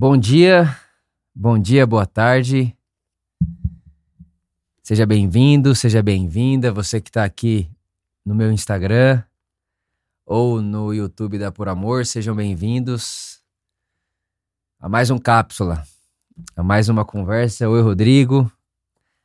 Bom dia, bom dia, boa tarde. Seja bem-vindo, seja bem-vinda, você que está aqui no meu Instagram ou no YouTube da Por Amor, sejam bem-vindos a mais um Cápsula, a mais uma conversa. Oi, Rodrigo.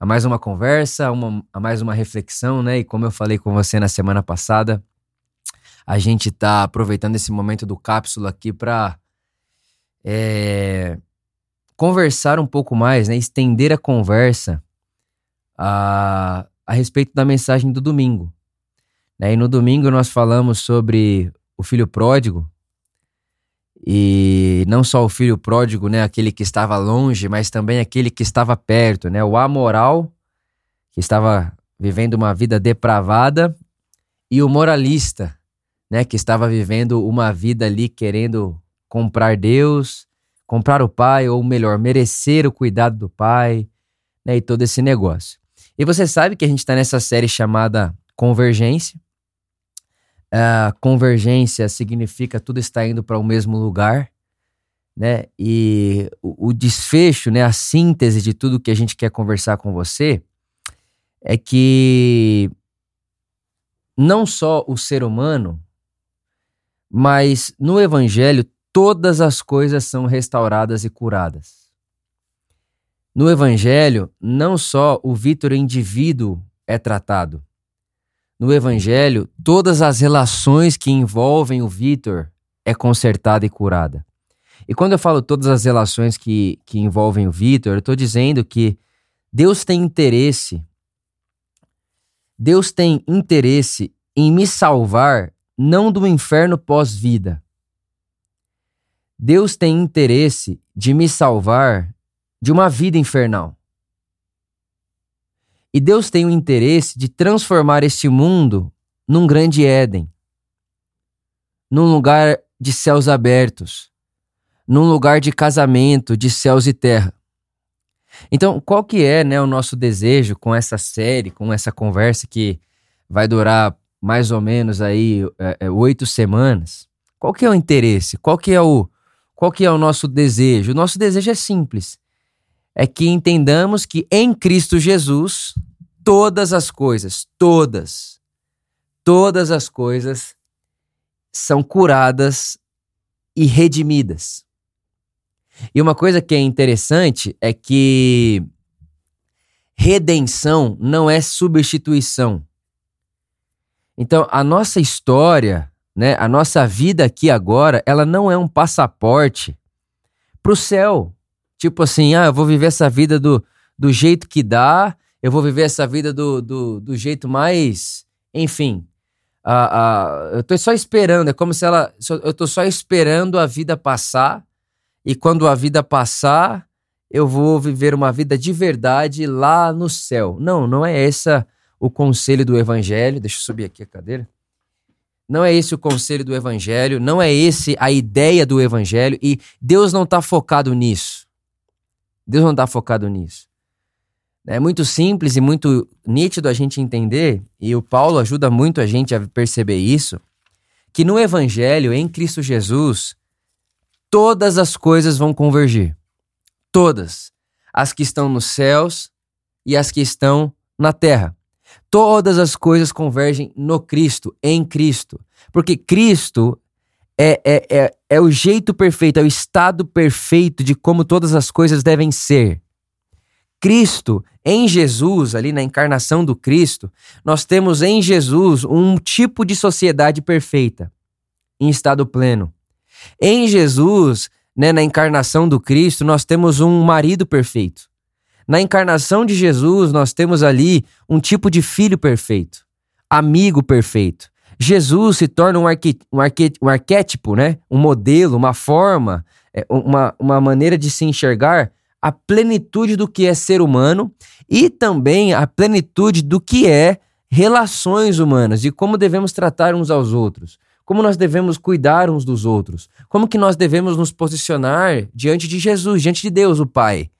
A mais uma conversa, uma, a mais uma reflexão, né? E como eu falei com você na semana passada, a gente está aproveitando esse momento do Cápsula aqui para é, conversar um pouco mais, né? Estender a conversa a, a respeito da mensagem do domingo. Né? E no domingo nós falamos sobre o filho pródigo, e não só o filho pródigo, né, aquele que estava longe, mas também aquele que estava perto, né, o amoral, que estava vivendo uma vida depravada, e o moralista, né, que estava vivendo uma vida ali querendo comprar Deus, comprar o pai, ou melhor, merecer o cuidado do pai, né, e todo esse negócio. E você sabe que a gente está nessa série chamada Convergência. Uh, convergência significa tudo está indo para o mesmo lugar, né? E o, o, desfecho, né, a síntese de tudo que a gente quer conversar com você é que não só o ser humano, mas no evangelho todas as coisas são restauradas e curadas. No Evangelho, não só o Vitor indivíduo é tratado. No Evangelho, todas as relações que envolvem o Vitor é consertada e curada. E quando eu falo todas as relações que, que envolvem o Vitor, eu estou dizendo que Deus tem interesse, Deus tem interesse em me salvar não do inferno pós-vida. Deus tem interesse de me salvar de uma vida infernal. E Deus tem o interesse de transformar este mundo num grande Éden, num lugar de céus abertos, num lugar de casamento de céus e terra. Então, qual que é né, o nosso desejo com essa série, com essa conversa que vai durar mais ou menos aí é, é, oito semanas? Qual que é o interesse? Qual que é o, qual que é o nosso desejo? O nosso desejo é simples é que entendamos que em Cristo Jesus, todas as coisas, todas, todas as coisas são curadas e redimidas. E uma coisa que é interessante é que redenção não é substituição. Então, a nossa história, né, a nossa vida aqui agora, ela não é um passaporte para o céu. Tipo assim, ah, eu vou viver essa vida do, do jeito que dá, eu vou viver essa vida do, do, do jeito mais. Enfim. Uh, uh, eu tô só esperando, é como se ela. Eu tô só esperando a vida passar, e quando a vida passar, eu vou viver uma vida de verdade lá no céu. Não, não é essa o conselho do evangelho. Deixa eu subir aqui a cadeira. Não é esse o conselho do evangelho, não é esse a ideia do evangelho, e Deus não está focado nisso. Deus não está focado nisso. É muito simples e muito nítido a gente entender, e o Paulo ajuda muito a gente a perceber isso, que no Evangelho, em Cristo Jesus, todas as coisas vão convergir. Todas. As que estão nos céus e as que estão na terra. Todas as coisas convergem no Cristo, em Cristo. Porque Cristo é, é, é, é o jeito perfeito, é o estado perfeito de como todas as coisas devem ser. Cristo, em Jesus, ali na encarnação do Cristo, nós temos em Jesus um tipo de sociedade perfeita, em estado pleno. Em Jesus, né, na encarnação do Cristo, nós temos um marido perfeito. Na encarnação de Jesus, nós temos ali um tipo de filho perfeito, amigo perfeito. Jesus se torna um, um, um arquétipo, né? um modelo, uma forma, é, uma, uma maneira de se enxergar a plenitude do que é ser humano e também a plenitude do que é relações humanas e como devemos tratar uns aos outros, como nós devemos cuidar uns dos outros, como que nós devemos nos posicionar diante de Jesus, diante de Deus, o Pai.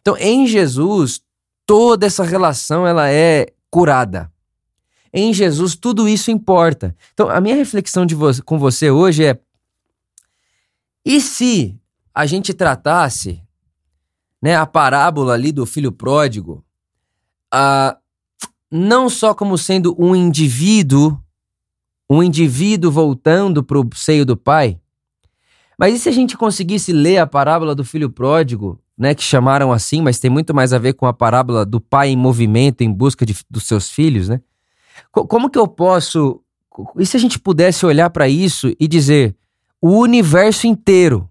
Então, em Jesus, toda essa relação ela é curada. Em Jesus, tudo isso importa. Então, a minha reflexão vo com você hoje é: e se a gente tratasse né, a parábola ali do filho pródigo, não só como sendo um indivíduo, um indivíduo voltando para o seio do pai, mas e se a gente conseguisse ler a parábola do filho pródigo, né, que chamaram assim, mas tem muito mais a ver com a parábola do pai em movimento em busca de, dos seus filhos, né? Como que eu posso. E se a gente pudesse olhar para isso e dizer o universo inteiro,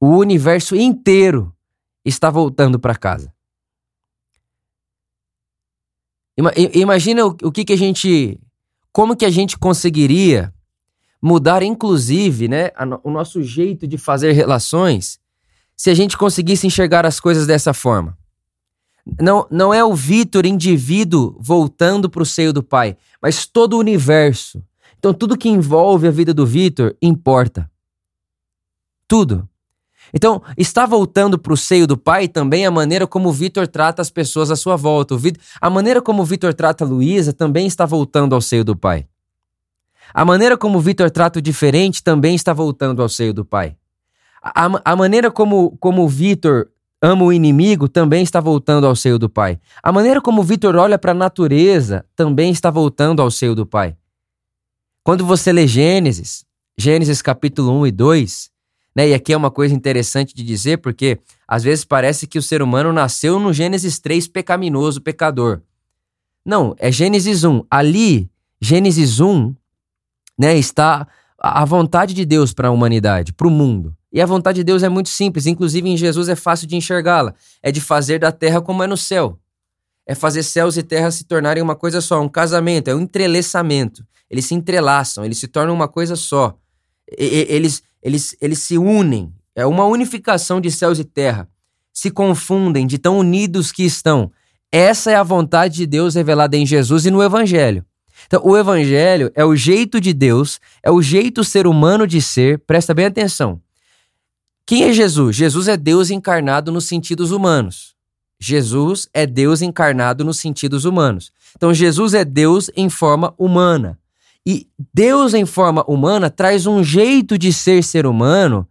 o universo inteiro está voltando para casa? Imagina o que, que a gente. Como que a gente conseguiria mudar, inclusive, né, o nosso jeito de fazer relações se a gente conseguisse enxergar as coisas dessa forma? Não, não é o Vitor indivíduo voltando para o seio do pai, mas todo o universo. Então, tudo que envolve a vida do Vitor importa. Tudo. Então, está voltando para o seio do pai também a maneira como o Vitor trata as pessoas à sua volta. Victor, a maneira como o Vitor trata a Luísa também está voltando ao seio do pai. A maneira como o Vitor trata o diferente também está voltando ao seio do pai. A, a maneira como, como o Vitor ama o inimigo também está voltando ao seio do pai. A maneira como o Vitor olha para a natureza também está voltando ao seio do pai. Quando você lê Gênesis, Gênesis capítulo 1 e 2, né? E aqui é uma coisa interessante de dizer, porque às vezes parece que o ser humano nasceu no Gênesis 3 pecaminoso, pecador. Não, é Gênesis 1. Ali, Gênesis 1, né, está a vontade de Deus para a humanidade, para o mundo. E a vontade de Deus é muito simples, inclusive em Jesus é fácil de enxergá-la. É de fazer da terra como é no céu. É fazer céus e terra se tornarem uma coisa só, um casamento, é um entrelaçamento. Eles se entrelaçam, eles se tornam uma coisa só. E, eles, eles, eles se unem. É uma unificação de céus e terra. Se confundem de tão unidos que estão. Essa é a vontade de Deus revelada em Jesus e no Evangelho. Então, o Evangelho é o jeito de Deus, é o jeito ser humano de ser. Presta bem atenção. Quem é Jesus? Jesus é Deus encarnado nos sentidos humanos. Jesus é Deus encarnado nos sentidos humanos. Então, Jesus é Deus em forma humana. E Deus, em forma humana, traz um jeito de ser ser humano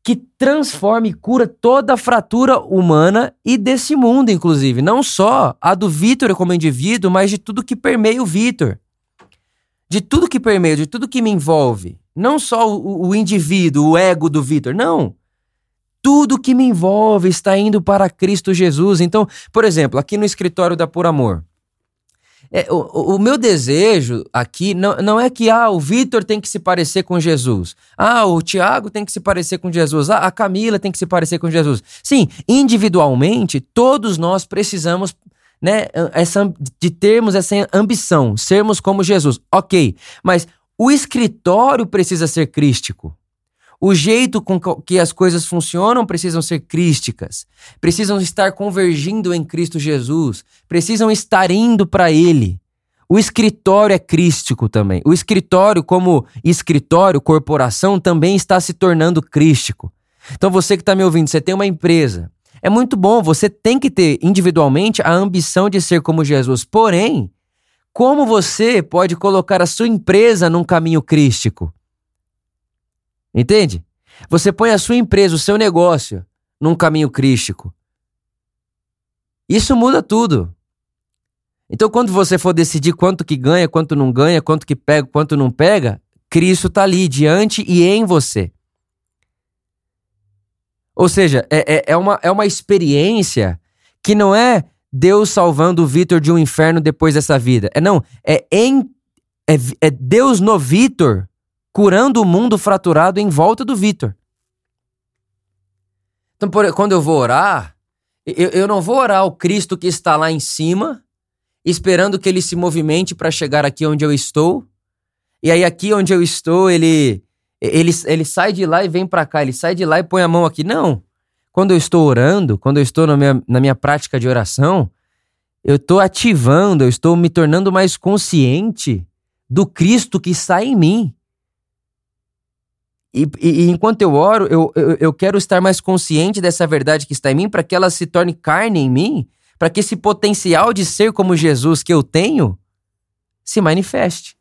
que transforma e cura toda a fratura humana e desse mundo, inclusive. Não só a do Vitor como indivíduo, mas de tudo que permeia o Vitor. De tudo que permeia, de tudo que me envolve. Não só o, o indivíduo, o ego do Vitor. Não. Tudo que me envolve está indo para Cristo Jesus. Então, por exemplo, aqui no escritório da Por Amor. É, o, o, meu desejo aqui não, não é que ah, o Vitor tem que se parecer com Jesus. Ah, o Tiago tem que se parecer com Jesus. Ah, a Camila tem que se parecer com Jesus. Sim, individualmente, todos nós precisamos né, essa, de termos essa ambição, sermos como Jesus. Ok, mas o escritório precisa ser crístico. O jeito com que as coisas funcionam precisam ser crísticas, precisam estar convergindo em Cristo Jesus, precisam estar indo para Ele. O escritório é crístico também. O escritório, como escritório, corporação, também está se tornando crístico. Então você que está me ouvindo, você tem uma empresa. É muito bom, você tem que ter individualmente a ambição de ser como Jesus. Porém, como você pode colocar a sua empresa num caminho crístico? Entende? Você põe a sua empresa, o seu negócio, num caminho crístico. Isso muda tudo. Então, quando você for decidir quanto que ganha, quanto não ganha, quanto que pega, quanto não pega, Cristo está ali, diante e em você. Ou seja, é, é, é, uma, é uma experiência que não é Deus salvando o Vitor de um inferno depois dessa vida. É não, é em é, é Deus no Vitor curando o mundo fraturado em volta do Vitor. Então, por, quando eu vou orar, eu, eu não vou orar o Cristo que está lá em cima, esperando que ele se movimente para chegar aqui onde eu estou. E aí, aqui onde eu estou, ele, ele, ele sai de lá e vem para cá, ele sai de lá e põe a mão aqui. Não. Quando eu estou orando, quando eu estou na minha, na minha prática de oração, eu estou ativando, eu estou me tornando mais consciente do Cristo que está em mim. E, e, enquanto eu oro, eu, eu, eu quero estar mais consciente dessa verdade que está em mim, para que ela se torne carne em mim, para que esse potencial de ser como Jesus que eu tenho se manifeste.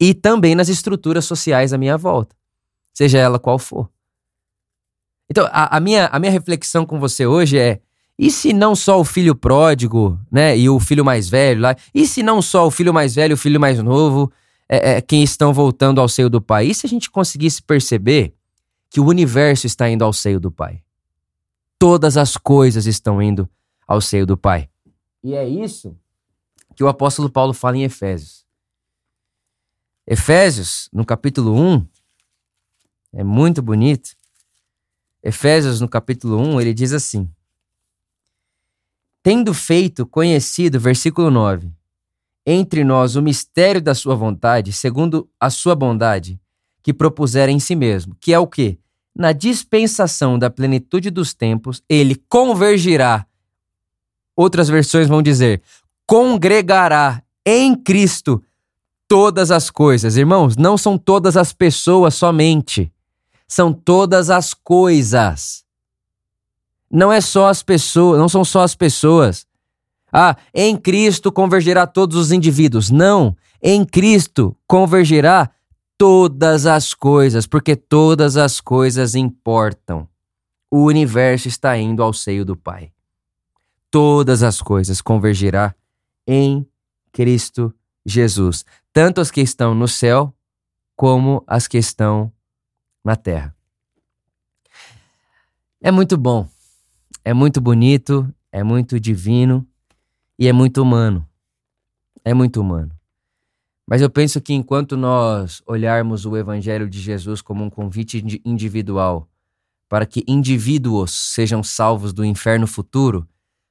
E também nas estruturas sociais à minha volta, seja ela qual for. Então, a, a, minha, a minha reflexão com você hoje é: e se não só o filho pródigo, né, e o filho mais velho lá, e se não só o filho mais velho e o filho mais novo, é, é, quem estão voltando ao seio do Pai? E se a gente conseguisse perceber que o universo está indo ao seio do Pai? Todas as coisas estão indo ao seio do Pai. E é isso que o apóstolo Paulo fala em Efésios. Efésios, no capítulo 1, é muito bonito. Efésios, no capítulo 1, ele diz assim: Tendo feito conhecido, versículo 9, entre nós o mistério da sua vontade, segundo a sua bondade, que propusera em si mesmo, que é o quê? Na dispensação da plenitude dos tempos, ele convergirá. Outras versões vão dizer: congregará em Cristo todas as coisas. Irmãos, não são todas as pessoas somente são todas as coisas. Não é só as pessoas, não são só as pessoas. Ah, em Cristo convergerá todos os indivíduos. Não, em Cristo convergerá todas as coisas, porque todas as coisas importam. O universo está indo ao seio do Pai. Todas as coisas convergerá em Cristo Jesus, tanto as que estão no céu como as que estão na Terra. É muito bom, é muito bonito, é muito divino e é muito humano. É muito humano. Mas eu penso que enquanto nós olharmos o Evangelho de Jesus como um convite individual para que indivíduos sejam salvos do inferno futuro,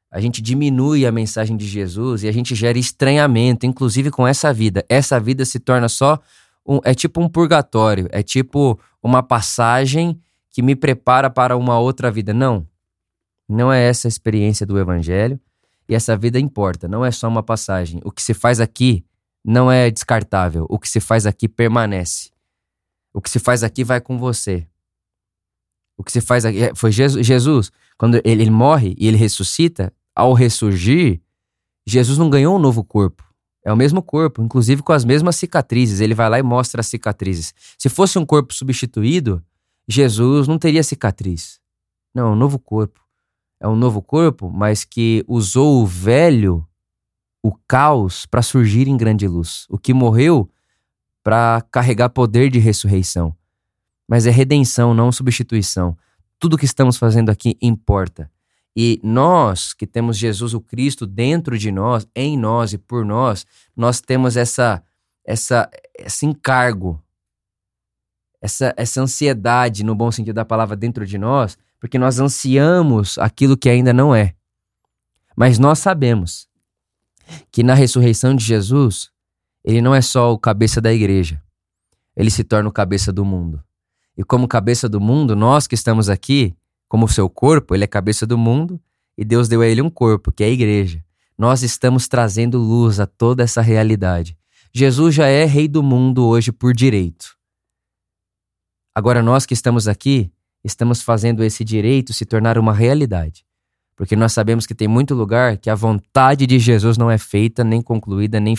a gente diminui a mensagem de Jesus e a gente gera estranhamento, inclusive com essa vida. Essa vida se torna só um, é tipo um purgatório, é tipo uma passagem que me prepara para uma outra vida. Não. Não é essa a experiência do evangelho e essa vida importa, não é só uma passagem. O que se faz aqui não é descartável, o que se faz aqui permanece. O que se faz aqui vai com você. O que se faz aqui é, foi Jesus, quando ele, ele morre e ele ressuscita, ao ressurgir, Jesus não ganhou um novo corpo. É o mesmo corpo, inclusive com as mesmas cicatrizes. Ele vai lá e mostra as cicatrizes. Se fosse um corpo substituído, Jesus não teria cicatriz. Não, é um novo corpo. É um novo corpo, mas que usou o velho, o caos, para surgir em grande luz. O que morreu para carregar poder de ressurreição. Mas é redenção, não substituição. Tudo que estamos fazendo aqui importa. E nós que temos Jesus o Cristo dentro de nós, em nós e por nós, nós temos essa essa esse encargo, essa essa ansiedade no bom sentido da palavra dentro de nós, porque nós ansiamos aquilo que ainda não é. Mas nós sabemos que na ressurreição de Jesus, ele não é só o cabeça da igreja. Ele se torna o cabeça do mundo. E como cabeça do mundo, nós que estamos aqui, como seu corpo, ele é cabeça do mundo e Deus deu a ele um corpo, que é a igreja. Nós estamos trazendo luz a toda essa realidade. Jesus já é rei do mundo hoje por direito. Agora, nós que estamos aqui, estamos fazendo esse direito se tornar uma realidade. Porque nós sabemos que tem muito lugar que a vontade de Jesus não é feita, nem concluída, nem,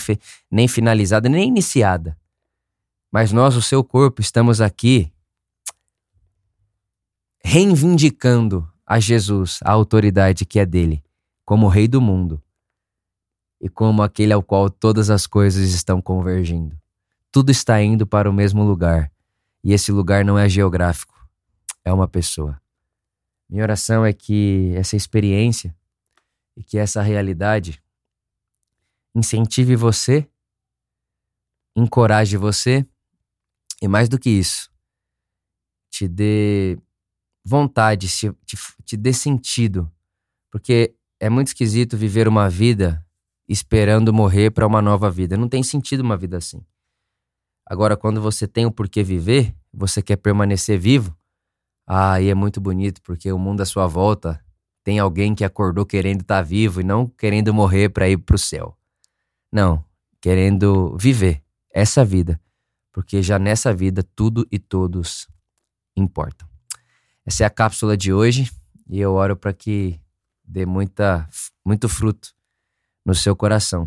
nem finalizada, nem iniciada. Mas nós, o seu corpo, estamos aqui reivindicando a Jesus a autoridade que é dele, como Rei do mundo e como aquele ao qual todas as coisas estão convergindo. Tudo está indo para o mesmo lugar e esse lugar não é geográfico, é uma pessoa. Minha oração é que essa experiência e que essa realidade incentive você, encoraje você e mais do que isso, te dê vontade, te, te, te dê sentido. Porque é muito esquisito viver uma vida esperando morrer para uma nova vida. Não tem sentido uma vida assim. Agora, quando você tem o porquê viver, você quer permanecer vivo, aí é muito bonito, porque o mundo à sua volta tem alguém que acordou querendo estar tá vivo e não querendo morrer para ir para o céu. Não, querendo viver essa vida, porque já nessa vida tudo e todos importam. Essa é a cápsula de hoje e eu oro para que dê muita, muito fruto no seu coração.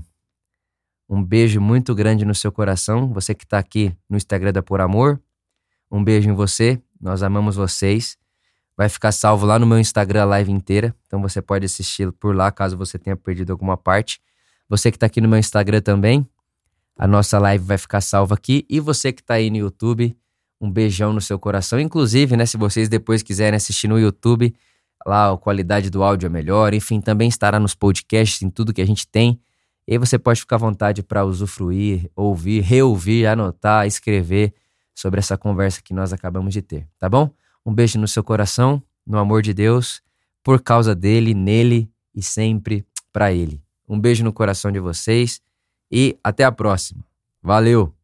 Um beijo muito grande no seu coração, você que está aqui no Instagram da Por Amor. Um beijo em você, nós amamos vocês. vai ficar salvo lá no meu Instagram a live inteira. Então você pode assistir por lá caso você tenha perdido alguma parte. Você que está aqui no meu Instagram também, a nossa live vai ficar salva aqui. E você que está aí no YouTube, um beijão no seu coração. Inclusive, né, se vocês depois quiserem assistir no YouTube, lá a qualidade do áudio é melhor. Enfim, também estará nos podcasts, em tudo que a gente tem. E aí você pode ficar à vontade para usufruir, ouvir, reouvir, anotar, escrever sobre essa conversa que nós acabamos de ter, tá bom? Um beijo no seu coração, no amor de Deus, por causa dele, nele e sempre para ele. Um beijo no coração de vocês e até a próxima. Valeu!